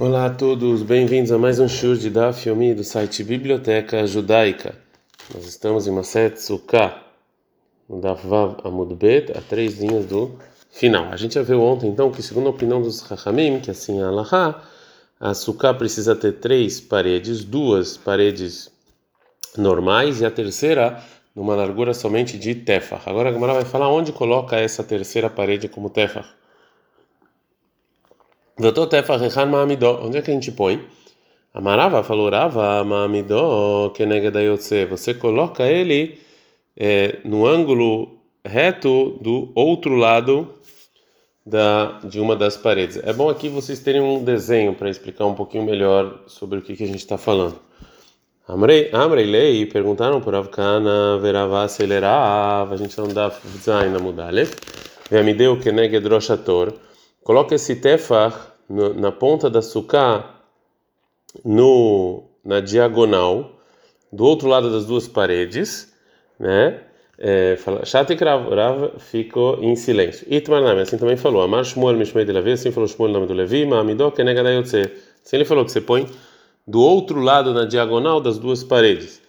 Olá a todos, bem-vindos a mais um show de Daf Yomi do site Biblioteca Judaica. Nós estamos em Maset Sukkah, no Daf Vav Amud Bet, a três linhas do final. A gente já viu ontem, então, que segundo a opinião dos Chachamim, que assim é Allahá, a Sukkah precisa ter três paredes, duas paredes normais e a terceira numa largura somente de Tefah. Agora a Gemara vai falar onde coloca essa terceira parede como Tefah. Onde é que a gente põe? Amarava falou Rava Ma'amidó Kenegedayotse. Você coloca ele é, no ângulo reto do outro lado da, de uma das paredes. É bom aqui vocês terem um desenho para explicar um pouquinho melhor sobre o que, que a gente está falando. Amrei, Amrei Lei perguntaram por Avkana Veravá acelerava. A gente não dá design na mudale. Veamideu Kenegedroshator. Coloca esse tefar na ponta da suká, no na diagonal, do outro lado das duas paredes, né? É, Chata e Rav ficou em silêncio. Itmar Nami, assim também falou. Amar Shmuel Mishmei de Levi, assim falou Shmuel nome do Levi, Ma'amidó Kenegadayotse. Assim ele falou que você põe do outro lado na diagonal das duas paredes.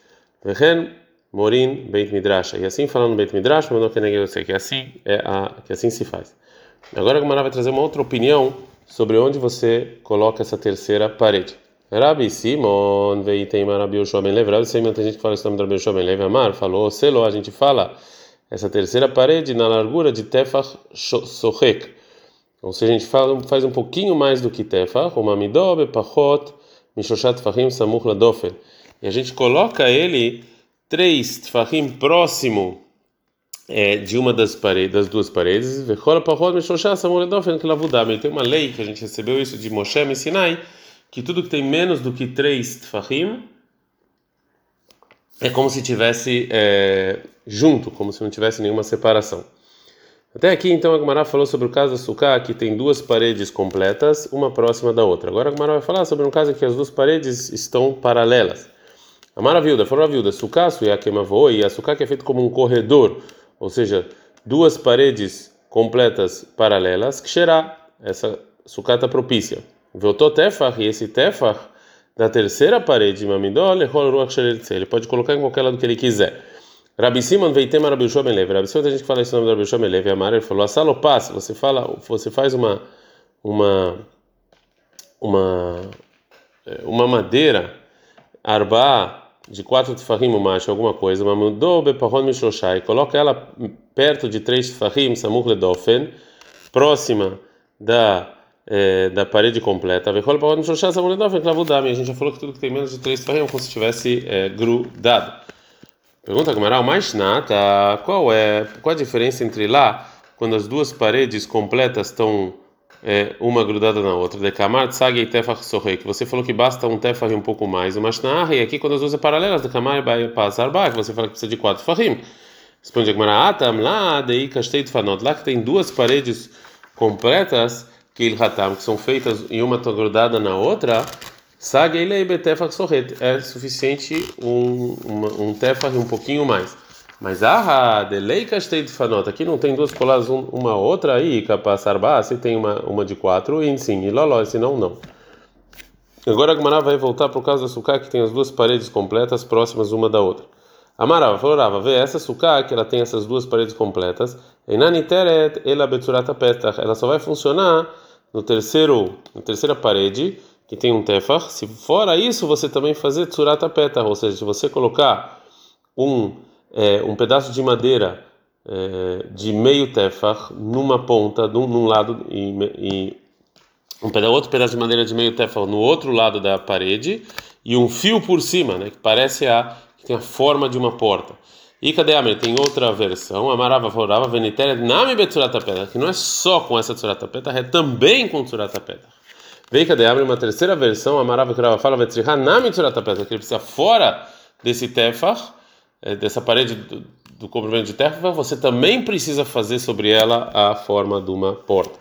Vehen Morin Beit Midrash. E assim falando Beit Midrash, mandou Kenegadayotse, que assim é a que assim se faz. Agora a Gemara vai trazer uma outra opinião sobre onde você coloca essa terceira parede. Rabi Simon veio tem Rabi Yoshua Lev. Rabi Simon tem gente que fala esse nome do Rabi Yoshua Lev. Amar falou, selo, a gente fala essa terceira parede na largura de Tefach Sohek. Ou seja, a gente fala, faz um pouquinho mais do que Tefach, uma midobe, pachot, mishoshat fahim samuch ladofen. E a gente coloca ele três tfahim próximo é, de uma das paredes, das duas paredes, tem uma lei que a gente recebeu isso de Moshe e Sinai, que tudo que tem menos do que três tfahim é como se tivesse é, junto, como se não tivesse nenhuma separação. Até aqui, então, a Gumara falou sobre o caso da Sukkah, que tem duas paredes completas, uma próxima da outra. Agora a Gumara vai falar sobre um caso em que as duas paredes estão paralelas. A maravilha, falou a viúva, Sukkah, Suyakemavoi, e a Sukkah que é feito como um corredor, ou seja, duas paredes completas paralelas, que será essa sucata propícia. Voltou tefach, e esse tefach da terceira parede, ele pode colocar em qualquer lado que ele quiser. Rabi Simon veitema Rabi Yoshua ben. Rabi Simon, a gente que fala esse nome do Rabi Yoshua ben Amar, ele falou, asalopas, você fala, você faz uma, uma, uma, é, uma madeira, arba, de quatro tefahim macho, alguma coisa, mudou bepahon mishoshai, coloca ela perto de três tefahim samuch ledofen, próxima da é, da parede completa. Vechol pahon mishoshai samuch ledofen clavudami. A gente já falou que tudo que tem menos de três tefahim é como se estivesse é, grudado. Pergunta Gamara, o mais nata, qual é qual a diferença entre lá quando as duas paredes completas estão é, uma grudada na outra. De kamar tsagi e tefach sorrei, você falou que basta um tefach um pouco mais. O mashnah, e aqui quando as duas são paralelas, de kamar e passar que você fala que precisa de quatro fahim. Responde Agmará, atam lá, dei kastei fanot, lá que tem duas paredes completas, que il hatam, que são feitas e uma grudada na outra, sagi e betefach sorret, é suficiente um, um, um tefach um pouquinho mais. Mas ah, delay castei de fanota. Aqui não tem duas coladas uma outra aí, capaz sarba, se tem uma, uma de quatro, e sim, e loló, senão não. Agora a Gmará vai voltar por causa da sucá que tem as duas paredes completas próximas uma da outra. Amarava, falou Rava, vê essa sucá que ela tem essas duas paredes completas, enaniteret ela ela só vai funcionar no terceiro, na terceira parede que tem um tefach. Se fora isso, você também fazer tsurata petach, ou seja, se você colocar um é, um pedaço de madeira é, de meio tefach numa ponta, num, num lado, e, e um pedaço, outro pedaço de madeira de meio tefach no outro lado da parede, e um fio por cima, né, que parece a que tem a forma de uma porta. E cadê a Tem outra versão, amarava, forava, venitéria, name betsurata pedra, que não é só com essa tsurata pedra, é também com tsurata pedra. Vem cadê? A uma terceira versão, amarava, que fala, vetriha, name tsurata pedra, que ele precisa fora desse tefach, é, dessa parede do, do comprimento de terra, você também precisa fazer sobre ela a forma de uma porta.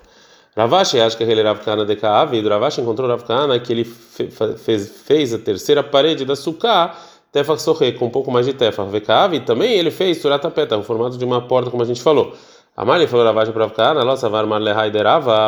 Ravashi acha que ele Rav Kana de Kaav, e Ravashi encontrou Rav Kana que ele fez, fez a terceira parede da Sukkah, Tefach Sohe, com um pouco mais de Tefach. Vekaav, também ele fez Suratapeta, o formato de uma porta, como a gente falou. Amali falou Ravaja para ficar na nossa varmar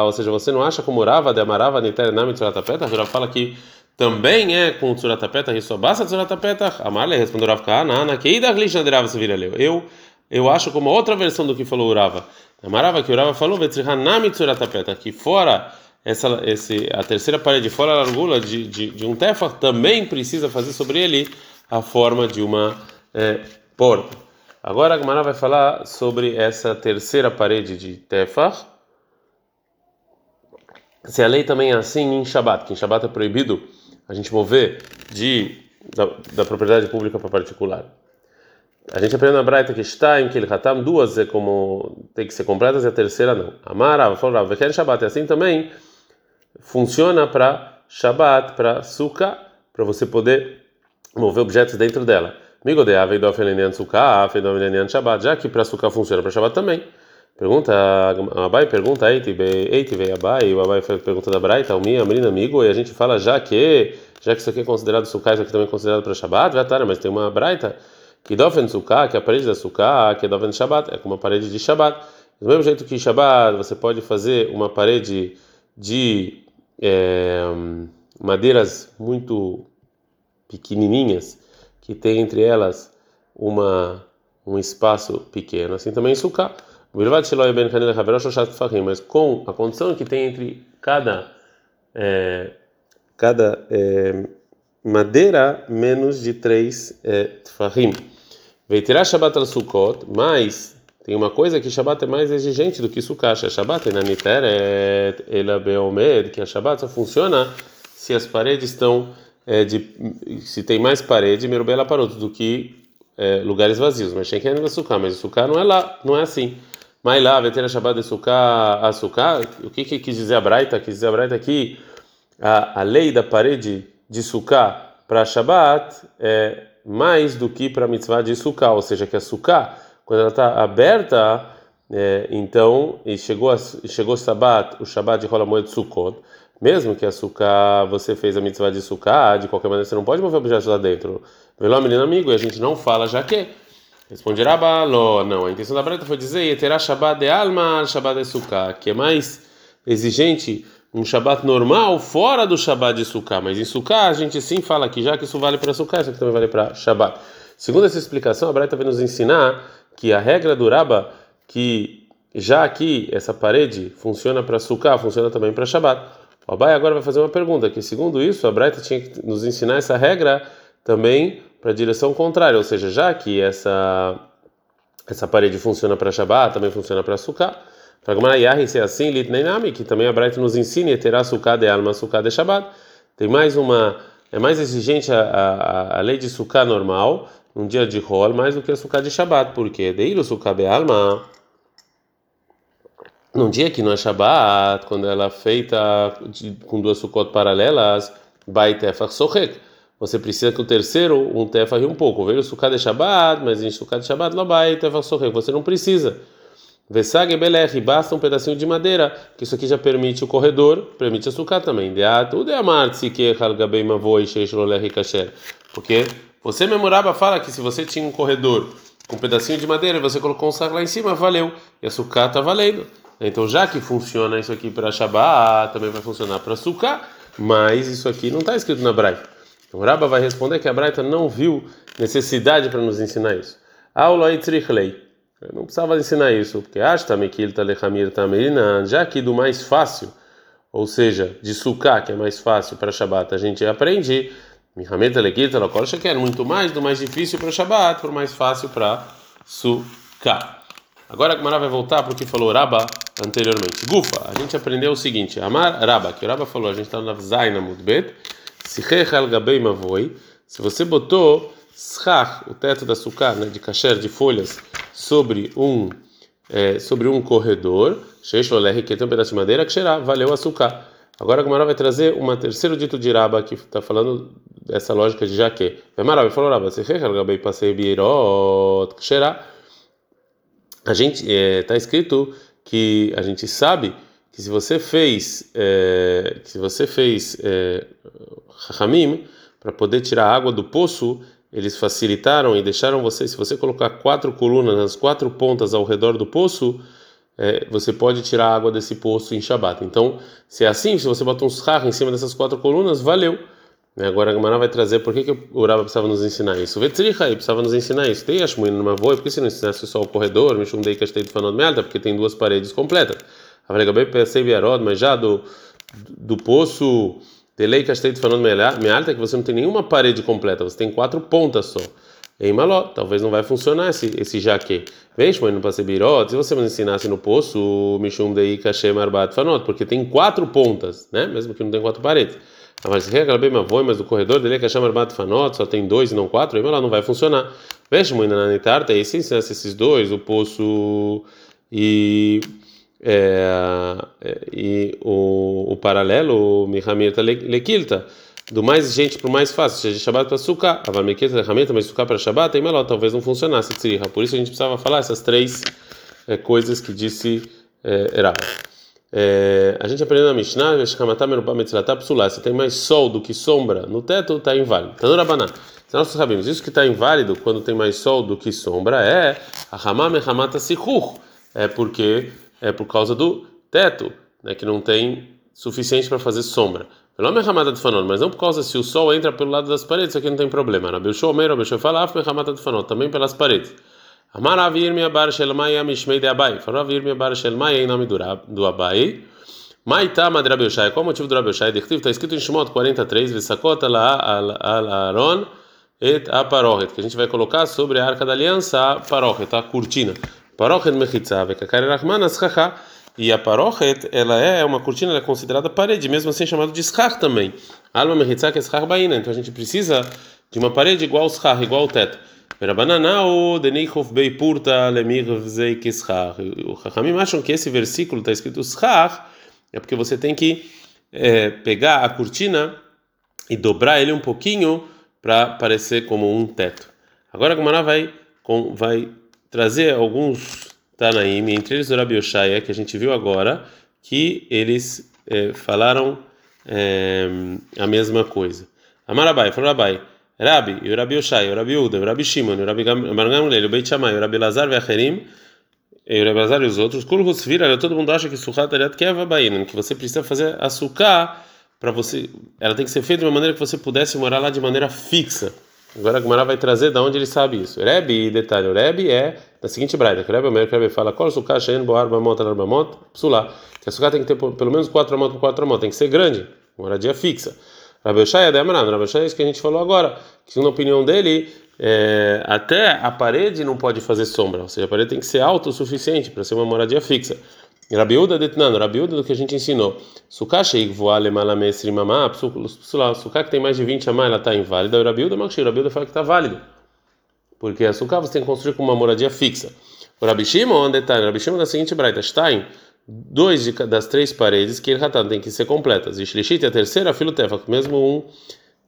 ou seja, você não acha como Rava de amarava niternami tzuratapeta? Rav fala que também é com tzuratapeta, e só basta tzuratapeta. Amali respondeu Rav Kana, na keida glishna de Rava se vira. Eu eu acho como outra versão do que falou Urava. Amarava que Urava falou, Vetrihanami tzuratapeta, que fora essa, esse, a terceira parede, fora a largura de, de, de um tefah, também precisa fazer sobre ele a forma de uma é, porta. Agora a Gemara vai falar sobre essa terceira parede de tefah. Se a lei também é assim em Shabat, que em Shabat é proibido a gente mover de, da, da propriedade pública para particular. A gente aprende na Braita que está em que ele ratam duas é como tem que ser completas e a terceira não. Amara, falou, vai querer Shabat é assim também. Funciona para Shabat, para Sukkah, para você poder mover objetos dentro dela. Migodeá veio do Afelenian Sukkah, Afelenian Shabat, já que para Sukkah funciona para Shabat também. Pergunta, Abai pergunta, Eiti veio Abai, o Abai pergunta da Braita, o minha, menina amigo, e a gente fala já que, já que isso aqui é considerado Sukkah, isso aqui também é considerado para Shabat, vai estar, mas tem uma Braita que dofen sukkah, que é a parede da sukkah, que é dofen shabat, é como uma parede de shabat. Do mesmo jeito que shabat, você pode fazer uma parede de é, madeiras muito pequenininhas, que tem entre elas uma um espaço pequeno. Assim também sukkah. Mas com a condição que tem entre cada é, cada é, madeira menos de três é, tfahim. Veio tirar Shabbat al Sukkot, mas tem uma coisa que Shabbat é mais exigente do que Sukkot. Shabbat é na Niteret, ela beomed, que a Shabbat só funciona se as paredes estão é, de, se tem mais parede, merubela outro do que é, lugares vazios. Mas que ainda Sukkot, mas o Sukkot não é lá, não é assim. Mas lá, vai ter a Shabbat de Sukkot a Sukkot, o que, que quis dizer a Braita? Quis dizer a Braita aqui a, a lei da parede de Sukkah para Shabbat é mais do que para a mitzvah de Sukkah, ou seja, que a Sukkah, quando ela está aberta, é, então, e chegou, a, chegou Shabbat, o Shabbat de Rolamoed Sukkot, mesmo que a Sukkah, você fez a mitzvah de Sukkah, de qualquer maneira você não pode mover objetos lá dentro. Veló, menino amigo, e a gente não fala já que. Responde Rabalo, não, a intenção da Breta foi dizer, terá Shabbat de alma, Shabbat de Sukkah, que é mais exigente um Shabat normal fora do Shabat de Sukkah, mas em Sukkah a gente sim fala que já que isso vale para Sukkah, isso aqui também vale para Shabat. Segundo essa explicação, a Braita vai nos ensinar que a regra do Raba, que já aqui essa parede funciona para Sukkah, funciona também para Shabat. O Abai agora vai fazer uma pergunta, que segundo isso, a Braita tinha que nos ensinar essa regra também para a direção contrária, ou seja, já que essa essa parede funciona para Shabat, também funciona para Sukkah, para Gamara se é assim, Litneinami, que também a Braita nos ensina, terá sukkah de alma, sukkah de Shabbat. Tem mais uma, é mais exigente a, a, a lei de sukkah normal, um dia de rol, mais do que a sukkah de Shabbat, porque deiro sukkah de alma, num dia que não é Shabbat, quando ela é feita com duas sukkot paralelas, vai tefach sochek. Você precisa que o terceiro, um tefach e um pouco. Veio o sukkah de Shabbat, mas em sukkah de Shabbat, não vai tefach sochek. Você não precisa. Vesag belech, basta um pedacinho de madeira, que isso aqui já permite o corredor, permite açúcar também. Tudo é amartse que halgabei mavoi sheishlolech kasher. Porque você memorava fala que se você tinha um corredor com um pedacinho de madeira e você colocou um saco lá em cima, valeu. E a sucá está valendo. Então, já que funciona isso aqui para Shabbat, também vai funcionar para sucá, mas isso aqui não está escrito na Braita. O Raba vai responder que a Braita não viu necessidade para nos ensinar isso. Aula itzrichlei. Eu não precisava ensinar isso, porque já que do mais fácil, ou seja, de sucar, que é mais fácil para Shabbat, a gente aprende, que é muito mais do mais difícil para Shabbat, para o mais fácil para sucar. Agora a Gemara vai voltar para o que falou Raba anteriormente. Gufa, a gente aprendeu o seguinte: Amar Raba, que o Raba falou, a gente está na Zaina Mudbet, se você botou schach, o teto da sucar, né, de kasher, de folhas, sobre um é, sobre um corredor, que tem um pedaço de madeira, que será, valeu açúcar. Agora a Gamara vai trazer um terceiro dito de Raba que está falando dessa lógica de jaque. Gamara vai falar, Raba, você passei beirot, que será. A gente está é, escrito que a gente sabe que se você fez, é, que se você fez é, para poder tirar a água do poço, eles facilitaram e deixaram você, se você colocar quatro colunas nas quatro pontas ao redor do poço, é, você pode tirar a água desse poço em Shabat. Então, se é assim, se você bota um schach em cima dessas quatro colunas, valeu. Né? Agora a Gemara vai trazer por que, que o Uraba precisava nos ensinar isso. O Vetzricha precisava nos ensinar isso. Tem Ashmuin numa voa, por que se não ensinasse só o corredor, Mishum Dei de Fanod Mealta, porque tem duas paredes completas. Avalegabei Pesei Biarod, mas já do, do poço Delei Kastei de Fanod Mealta, que você não tem nenhuma parede completa, você tem quatro pontas só. Em Maló, talvez não vai funcionar esse, esse jaque. Vem, mas não passa birot. Se você me ensinasse no poço, Mishum Dei Kashem Arbat Fanot, porque tem quatro pontas, né? Mesmo que não tem quatro paredes. Mas aquela bem avô, mas o corredor dele é Kashem Arbat Fanot, só tem dois e não quatro, aí Maló não vai funcionar. Veja, mãe, na Nitarta, e se ensinasse esses dois, o poço e. É, e o, o paralelo, o Mihamirta Lekilta do mais gente para o mais fácil, seja Shabbat para Sukkah, Avameket Lechameta, mas Sukkah para Shabbat, tem melhor, talvez não funcionasse Tzriha. Por isso a gente precisava falar essas três é, coisas que disse é, É, a gente aprendeu na Mishnah, se tem mais sol do que sombra no teto, está inválido. Então, Rabaná, nós sabemos, isso que está inválido quando tem mais sol do que sombra é a Hamam Hamata Sikur, é porque é por causa do teto, né, que não tem suficiente para fazer sombra. Não é de fanol, mas não por causa se o sol entra pelo lado das paredes, isso aqui não tem problema. Rabi Shua Meir, Rabi Shua fala, af mechamata de fanol, também pelas paredes. Amar avir mi abar shel de abai. Falou avir mi abar shel mai em nome do abai. Maitá mad Rabi Shai. Qual o motivo do Rabi Shai? Está escrito em Shemot 43, Vesakota la al Aaron et a parochet, que a gente vai colocar sobre a arca da aliança a parochet, a cortina. Parochet mechitza, vekakar rachman aschacha. E a parochet, ela é uma cortina, ela é considerada parede, mesmo assim é chamado de schach também. Alma mehitzak é schach baina, então a gente precisa de uma parede igual ao schach, igual ao teto. Rabananao denichov beipurta lemir zei schach. O Chachamim acham que esse versículo está escrito schach, é porque você tem que é, pegar a cortina e dobrar ele um pouquinho para parecer como um teto. Agora a Gumara vai, vai trazer alguns Tanaim, entre eles o Rabi Oshaya, que a gente viu agora, que eles é, falaram é, a mesma coisa. Amarabai, falou Rabai, Rabi, e o Rabi Oshaya, o Rabi Uda, o Rabi Shimon, o Rabi Gamliel, o Beit Shammai, o Rabi Lazar e Acherim, e o Rabi Lazar e os outros, Kulhus vira, todo mundo acha que Sukkot Ariat Keva Bainam, que você precisa fazer açúcar para você, ela tem que ser feita de uma maneira que você pudesse morar lá de maneira fixa. Agora a Gemara vai trazer da onde ele sabe isso. Rebbe, detalhe, o Rebbe é da seguinte braita, que o Rebbe, o Rebbe fala, qual sukkah, shein, boar, bamot, arbamot, psulá. Que a sukkah tem que ter pelo menos quatro amot por quatro amot, tem que ser grande, moradia fixa. Rabi Oshai é Rabi Oshai é isso que a gente falou agora, que segundo a opinião dele, é, até a parede não pode fazer sombra, ou seja, a parede tem que ser alta o suficiente para ser uma moradia fixa. Rabiuda detnando, Rabiuda do que a gente ensinou. Sukkah sheik voale malamesri mamá, sukkah que tem mais de 20 amá, ela está inválida. O Rabiuda makshir, Rabiuda fala que está válido. Porque a sukkah você tem que construir com uma moradia fixa. O Rabishima, onde está? Rabishima da seguinte braita, Stein, dois de, das três paredes que ele tem que ser completas. E Shlishit, a terceira, filo tefak, mesmo um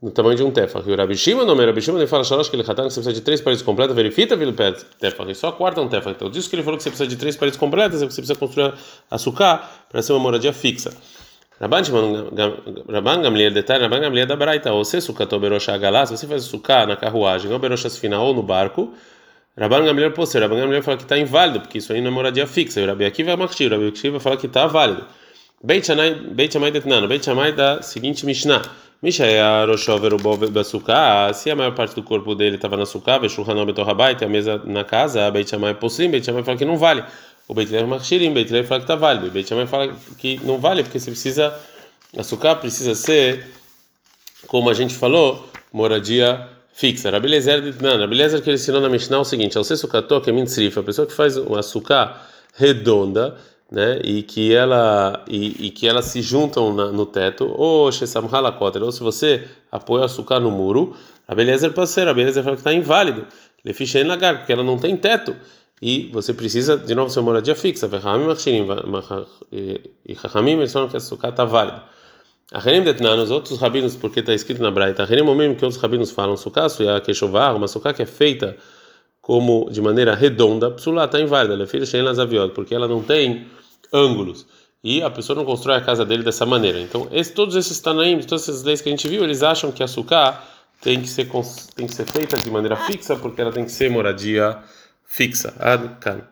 no tamanho de um tefach. E o Rabi não, Rabi Shimon, ele fala shalosh que ele hatan que você precisa de três paredes completas, verifica vilo tefach, e só a quarta é um tefach. Então, disso que ele falou que você precisa de três paredes completas, é que você precisa construir açúcar para ser uma moradia fixa. Rabban Gamliel, detalhe, Rabban Gamliel da Braita, ou se sukato berosha galá, se você faz açúcar na carruagem, ou berosha final ou no barco, Rabban Gamliel, pô, se Rabban Gamliel fala que está inválido, porque isso aí não é moradia fixa, e o Rabi Akiva Makshir, o Rabi Akiva fala que está válido. Beit Shammai detnano, Beit Shammai da seguinte Mishnah, se a maior parte do corpo dele estava na Betorrabai, a mesa na casa, Beit Shammai possim, Beit Shammai fala que não vale. O Beit Lev Machirim, Beit Lev fala que está válido. Beit Shammai fala que não vale, porque você precisa, a suká precisa ser, como a gente falou, moradia fixa. Rabelezer não, Rabelezer que ele ensinou na Mishnah é o seguinte: ao ser sucató, que é mintzrif, a pessoa que faz uma suká redonda, né, e que ela e, e que elas se juntam na, no teto, ou ou se você apoia o açúcar no muro, a beleza é parceira, a beleza fala que está inválido, lefichen lagar, porque ela não tem teto. E você precisa de novo ser moradia fixa, e Chachamim eles falam que a açúcar está válido. A Renim detnan, os outros rabinos, porque está escrito na Braita, a Renim mesmo que outros rabinos falam, sukkah, suya, queixovar, uma sukkah que é feita como de maneira redonda, psulá está inválida, shein lazaviot, porque ela não tem ângulos. E a pessoa não constrói a casa dele dessa maneira. Então, esse, todos esses Tanaim, todas essas leis que a gente viu, eles acham que a suká tem que ser tem que ser feita de maneira fixa porque ela tem que ser moradia fixa. Adkan.